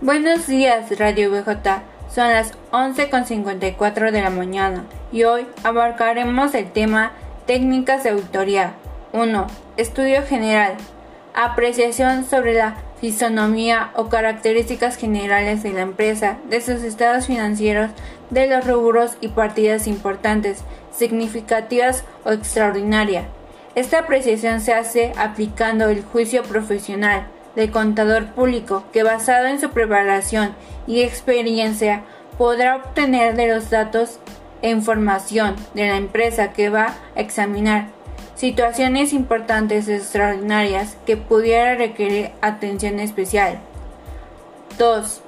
Buenos días, Radio BJ. Son las 11.54 de la mañana y hoy abarcaremos el tema Técnicas de auditoría. 1. Estudio general. Apreciación sobre la fisonomía o características generales de la empresa, de sus estados financieros, de los rubros y partidas importantes, significativas o extraordinarias. Esta apreciación se hace aplicando el juicio profesional de contador público que basado en su preparación y experiencia podrá obtener de los datos e información de la empresa que va a examinar situaciones importantes extraordinarias que pudiera requerir atención especial. 2.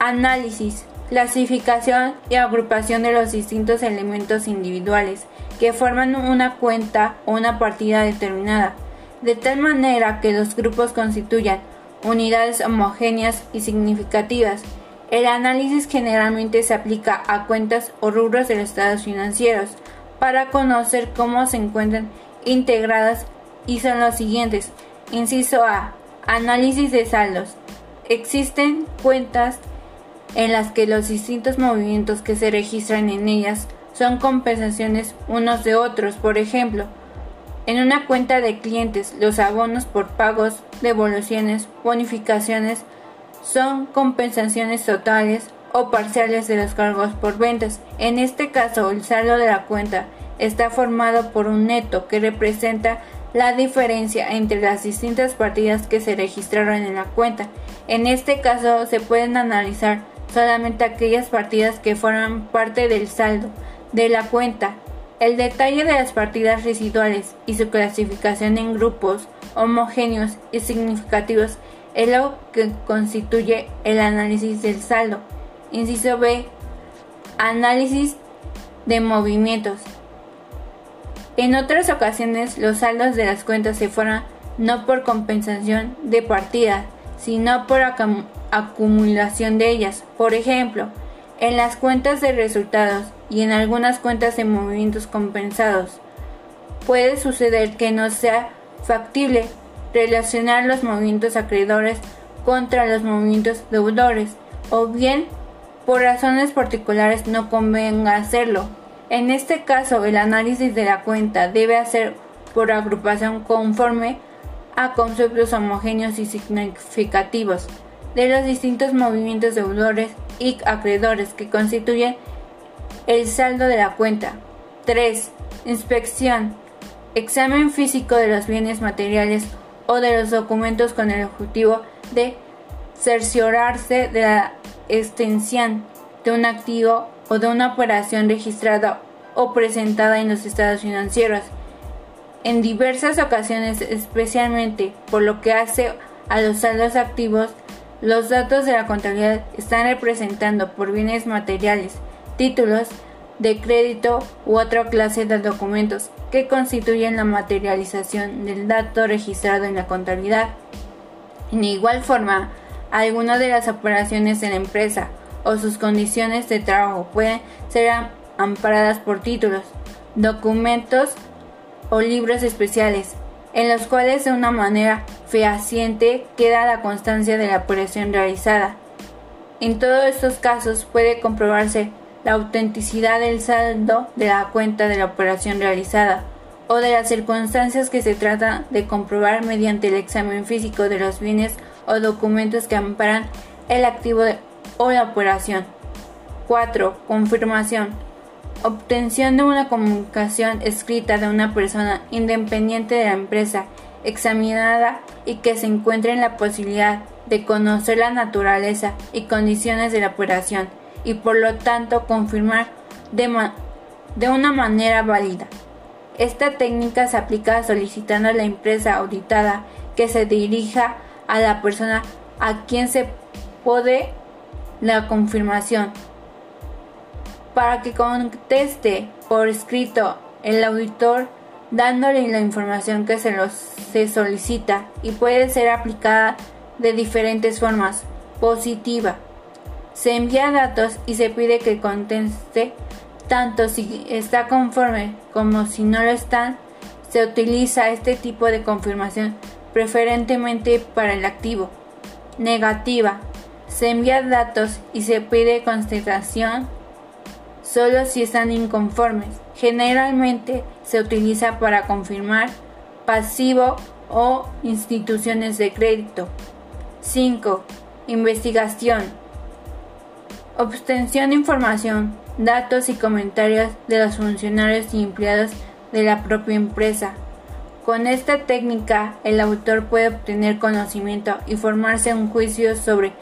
Análisis, clasificación y agrupación de los distintos elementos individuales que forman una cuenta o una partida determinada, de tal manera que los grupos constituyan unidades homogéneas y significativas. El análisis generalmente se aplica a cuentas o rubros de los estados financieros para conocer cómo se encuentran integradas y son los siguientes. Inciso A. Análisis de saldos. Existen cuentas en las que los distintos movimientos que se registran en ellas son compensaciones unos de otros. Por ejemplo, en una cuenta de clientes, los abonos por pagos, devoluciones, bonificaciones son compensaciones totales o parciales de los cargos por ventas. En este caso, el saldo de la cuenta está formado por un neto que representa la diferencia entre las distintas partidas que se registraron en la cuenta. En este caso, se pueden analizar solamente aquellas partidas que forman parte del saldo de la cuenta el detalle de las partidas residuales y su clasificación en grupos homogéneos y significativos es lo que constituye el análisis del saldo. Inciso B. Análisis de movimientos. En otras ocasiones los saldos de las cuentas se forman no por compensación de partidas, sino por acumulación de ellas. Por ejemplo, en las cuentas de resultados y en algunas cuentas de movimientos compensados. Puede suceder que no sea factible relacionar los movimientos acreedores contra los movimientos deudores o bien por razones particulares no convenga hacerlo. En este caso, el análisis de la cuenta debe hacer por agrupación conforme a conceptos homogéneos y significativos de los distintos movimientos deudores y acreedores que constituyen el saldo de la cuenta. 3. Inspección. Examen físico de los bienes materiales o de los documentos con el objetivo de cerciorarse de la extensión de un activo o de una operación registrada o presentada en los estados financieros. En diversas ocasiones, especialmente por lo que hace a los saldos activos, los datos de la contabilidad están representando por bienes materiales, títulos de crédito u otra clase de documentos que constituyen la materialización del dato registrado en la contabilidad. En igual forma, algunas de las operaciones de la empresa o sus condiciones de trabajo pueden ser amparadas por títulos, documentos o libros especiales en los cuales de una manera fehaciente queda la constancia de la operación realizada. En todos estos casos puede comprobarse la autenticidad del saldo de la cuenta de la operación realizada o de las circunstancias que se trata de comprobar mediante el examen físico de los bienes o documentos que amparan el activo o la operación. 4. Confirmación obtención de una comunicación escrita de una persona independiente de la empresa examinada y que se encuentre en la posibilidad de conocer la naturaleza y condiciones de la operación y por lo tanto confirmar de, de una manera válida. Esta técnica se aplica solicitando a la empresa auditada que se dirija a la persona a quien se puede la confirmación para que conteste por escrito el auditor dándole la información que se, los, se solicita y puede ser aplicada de diferentes formas. Positiva. Se envía datos y se pide que conteste tanto si está conforme como si no lo están. Se utiliza este tipo de confirmación preferentemente para el activo. Negativa. Se envían datos y se pide constatación solo si están inconformes. Generalmente se utiliza para confirmar pasivo o instituciones de crédito. 5. Investigación. Obtención de información, datos y comentarios de los funcionarios y empleados de la propia empresa. Con esta técnica, el autor puede obtener conocimiento y formarse un juicio sobre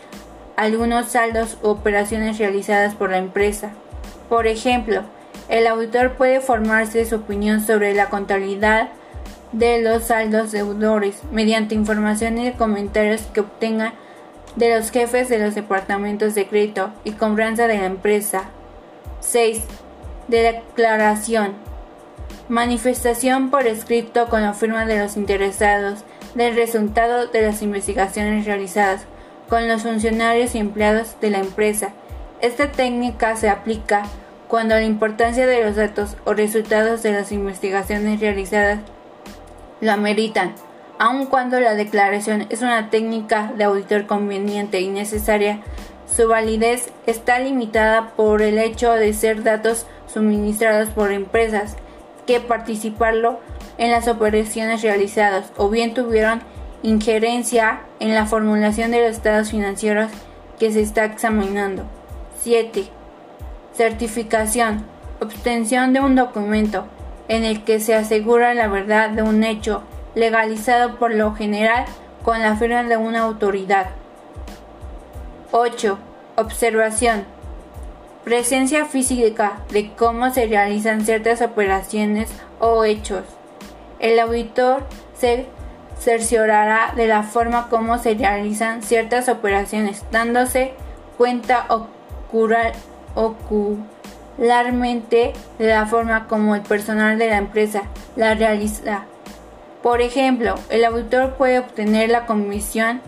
algunos saldos u operaciones realizadas por la empresa. Por ejemplo, el autor puede formarse su opinión sobre la contabilidad de los saldos deudores mediante información y comentarios que obtenga de los jefes de los departamentos de crédito y cobranza de la empresa. 6. Declaración. Manifestación por escrito con la firma de los interesados del resultado de las investigaciones realizadas con los funcionarios y empleados de la empresa. Esta técnica se aplica cuando la importancia de los datos o resultados de las investigaciones realizadas lo ameritan, aun cuando la declaración es una técnica de auditor conveniente y necesaria, su validez está limitada por el hecho de ser datos suministrados por empresas que participaron en las operaciones realizadas o bien tuvieron injerencia en la formulación de los estados financieros que se está examinando. 7. Certificación. Obtención de un documento en el que se asegura la verdad de un hecho legalizado por lo general con la firma de una autoridad. 8. Observación. Presencia física de cómo se realizan ciertas operaciones o hechos. El auditor se cerciorará de la forma como se realizan ciertas operaciones, dándose cuenta ocularmente de la forma como el personal de la empresa la realiza. Por ejemplo, el auditor puede obtener la convicción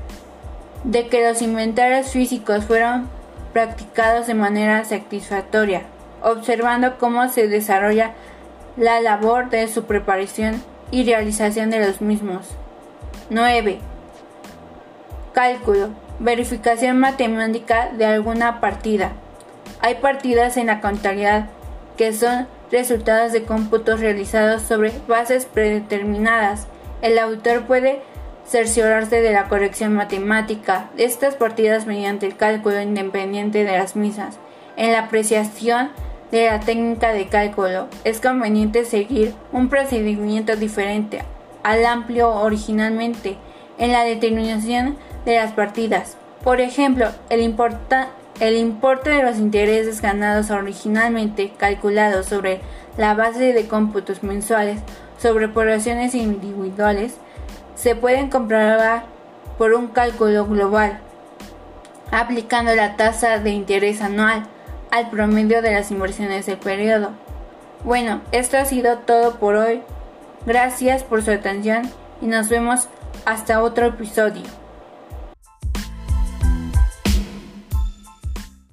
de que los inventarios físicos fueron practicados de manera satisfactoria, observando cómo se desarrolla la labor de su preparación y realización de los mismos. 9. Cálculo. Verificación matemática de alguna partida. Hay partidas en la contabilidad que son resultados de cómputos realizados sobre bases predeterminadas. El autor puede cerciorarse de la corrección matemática de estas partidas mediante el cálculo independiente de las mismas. En la apreciación de la técnica de cálculo es conveniente seguir un procedimiento diferente al amplio originalmente en la determinación de las partidas. Por ejemplo, el, el importe de los intereses ganados originalmente calculados sobre la base de cómputos mensuales sobre poblaciones individuales se pueden comprobar por un cálculo global aplicando la tasa de interés anual al promedio de las inversiones del periodo. Bueno, esto ha sido todo por hoy. Gracias por su atención y nos vemos hasta otro episodio.